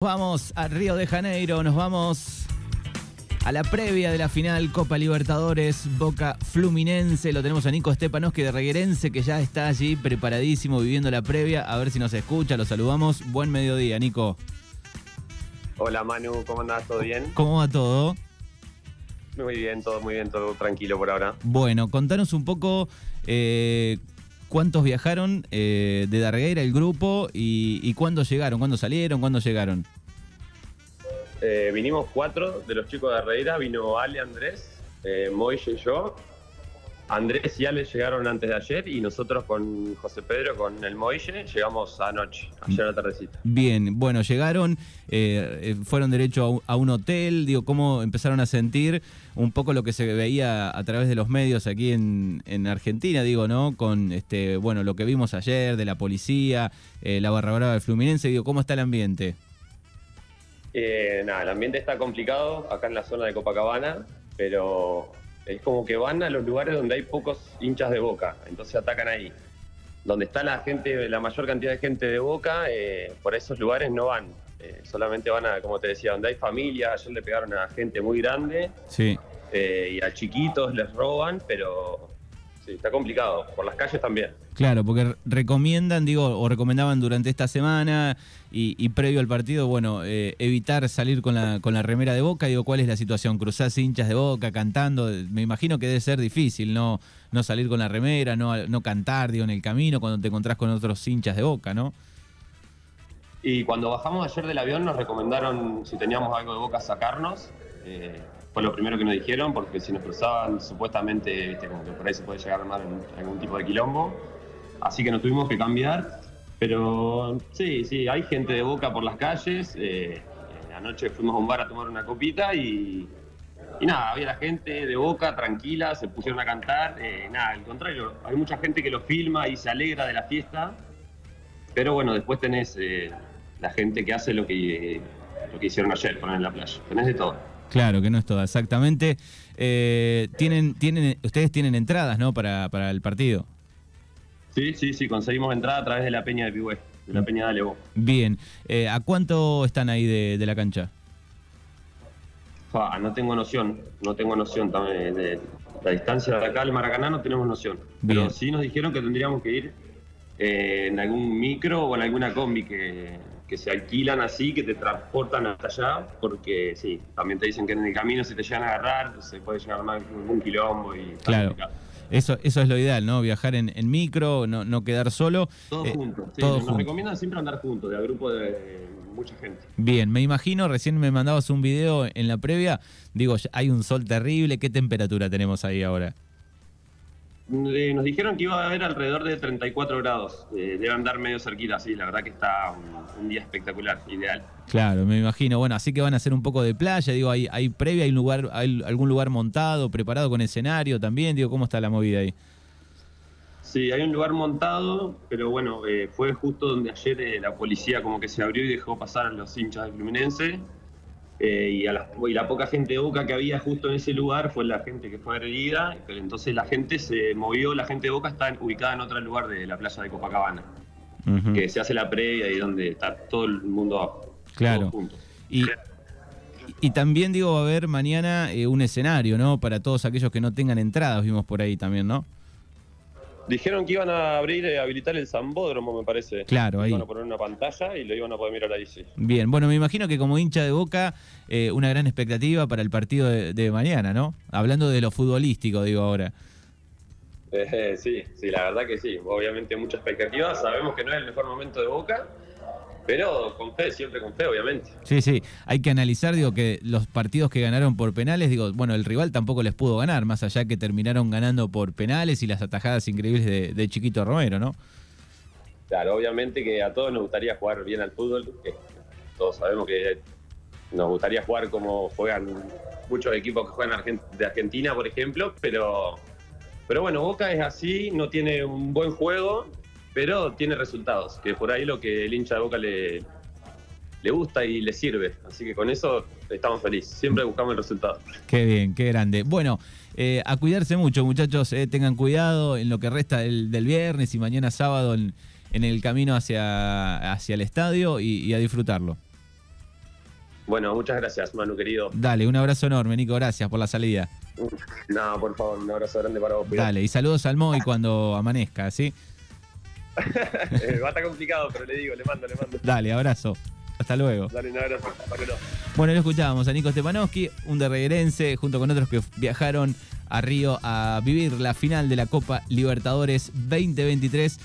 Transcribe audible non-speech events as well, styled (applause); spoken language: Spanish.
Vamos a Río de Janeiro, nos vamos a la previa de la final Copa Libertadores Boca Fluminense. Lo tenemos a Nico Stepanovski de Reguerense que ya está allí preparadísimo viviendo la previa. A ver si nos escucha, lo saludamos. Buen mediodía, Nico. Hola Manu, ¿cómo andás? ¿Todo bien? ¿Cómo va todo? Muy bien, todo muy bien, todo tranquilo por ahora. Bueno, contanos un poco eh, cuántos viajaron eh, de Dargueira, el grupo, y, cuándo llegaron, cuándo salieron, cuándo llegaron. Eh, vinimos cuatro de los chicos de Arreira, vino Ale, Andrés, eh, Moille y yo. Andrés y Ale llegaron antes de ayer y nosotros con José Pedro, con el Moille, llegamos anoche, ayer a la tardecita. Bien, bueno, llegaron, eh, eh, fueron derecho a un, a un hotel, digo, ¿cómo empezaron a sentir un poco lo que se veía a través de los medios aquí en, en Argentina, digo, ¿no? Con, este, bueno, lo que vimos ayer de la policía, eh, la barra brava del Fluminense, digo, ¿cómo está el ambiente? Eh, nada, el ambiente está complicado acá en la zona de Copacabana, pero es como que van a los lugares donde hay pocos hinchas de boca, entonces atacan ahí. Donde está la gente, la mayor cantidad de gente de boca, eh, por esos lugares no van. Eh, solamente van a, como te decía, donde hay familia. Ayer le pegaron a gente muy grande Sí. eh, y a chiquitos les roban, pero sí, está complicado. Por las calles también. Claro, porque recomiendan, digo, o recomendaban durante esta semana y, y previo al partido, bueno, eh, evitar salir con la, con la remera de boca. Digo, ¿cuál es la situación? ¿Cruzás hinchas de boca cantando? Me imagino que debe ser difícil no, no salir con la remera, no, no cantar, digo, en el camino cuando te encontrás con otros hinchas de boca, ¿no? Y cuando bajamos ayer del avión nos recomendaron, si teníamos algo de boca, sacarnos. Eh, fue lo primero que nos dijeron, porque si nos cruzaban, supuestamente, viste, como que por ahí se puede llegar a armar algún tipo de quilombo. Así que nos tuvimos que cambiar. Pero sí, sí, hay gente de boca por las calles. Eh, anoche fuimos a un bar a tomar una copita y, y nada, había la gente de boca tranquila, se pusieron a cantar. eh, nada, al contrario, hay mucha gente que lo filma y se alegra de la fiesta. Pero bueno, después tenés eh, la gente que hace lo que, lo que hicieron ayer, poner en la playa. Tenés de todo. Claro, que no es toda, exactamente. Eh, tienen, tienen, ustedes tienen entradas, ¿no? Para, para el partido. Sí, sí, sí, conseguimos entrada a través de la Peña de Pigüé, de la Peña de Alevo. Bien. Eh, ¿A cuánto están ahí de, de la cancha? Fa, no tengo noción, no tengo noción también de la distancia de acá al Maracaná, no tenemos noción. Pero sí nos dijeron que tendríamos que ir eh, en algún micro o en alguna combi que, que se alquilan así, que te transportan hasta allá, porque sí, también te dicen que en el camino si te llegan a agarrar, se puede llegar armar algún quilombo y Claro. Eso, eso es lo ideal, ¿no? Viajar en, en micro, no, no quedar solo. Todos Eh, juntos, sí, todos nos juntos. recomiendan siempre andar juntos, de a grupo de mucha gente. Bien, me imagino, recién me mandabas un video en la previa, digo, hay un sol terrible, ¿qué temperatura tenemos ahí ahora? Eh, Nos dijeron que iba a haber alrededor de 34 grados. Eh, debe andar medio cerquita, sí. La verdad que está un, un día espectacular, ideal. Claro, me imagino. Bueno, así que van a hacer un poco de playa, digo, hay, hay previa, hay lugar, hay algún lugar montado, preparado con escenario también, digo, ¿cómo está la movida ahí? Sí, hay un lugar montado, pero bueno, eh, fue justo donde ayer eh, la policía como que se abrió y dejó pasar a los hinchas del Fluminense. Eh, y, a la, y la poca gente Boca que había justo en ese lugar fue la gente que fue agredida. pero Entonces la gente se movió, la gente de Boca está ubicada en otro lugar de la playa de Copacabana, que se hace la previa y donde está todo el mundo Claro. todos juntos. Y, y también, digo, va a haber mañana eh, un escenario, ¿no? Para todos aquellos que no tengan entradas, vimos por ahí también, ¿no? Dijeron que iban a abrir, eh, habilitar el Zambódromo, me parece. Claro, ahí. Iban a poner una pantalla y lo iban a poder mirar ahí, sí. Bien, bueno, me imagino que como hincha de Boca, eh, una gran expectativa para el partido de, de mañana, ¿no? Hablando de lo futbolístico, digo ahora. Eh, sí, sí, la verdad que sí. Obviamente mucha expectativa. Sabemos que no es el mejor momento de Boca, pero con fe, siempre con fe, obviamente. Sí, sí, hay que analizar, digo, que los partidos que ganaron por penales, digo, bueno, el rival tampoco les pudo ganar, más allá que terminaron ganando por penales y las atajadas increíbles de, de Chiquito Romero, ¿no? Claro, obviamente que a todos nos gustaría jugar bien al fútbol. que todos sabemos que nos gustaría jugar como juegan muchos equipos que juegan de Argentina, por ejemplo, pero, pero bueno, Boca es así, no tiene un buen juego, pero tiene resultados, que por ahí lo que el hincha de Boca le, le gusta y le sirve. Así que con eso estamos felices, siempre buscamos el resultado. Qué bien, qué grande. Bueno, eh, a cuidarse mucho, muchachos, eh, tengan cuidado en lo que resta del, del viernes y mañana sábado en, en el camino hacia, hacia el estadio y, y a disfrutarlo. Bueno, muchas gracias, Manu, querido. Dale, un abrazo enorme, Nico, gracias por la salida. No, por favor, un abrazo grande para vos. cuidado. Dale, y saludos al Moy cuando amanezca, ¿sí? (laughs) Eh, Va a estar complicado, pero le digo, le mando, le mando. Dale, abrazo. Hasta luego. Dale un abrazo. Bueno, lo escuchábamos a Nico Stepanowski, un derreguerense, junto con otros que viajaron a Río a vivir la final de la Copa Libertadores 2023.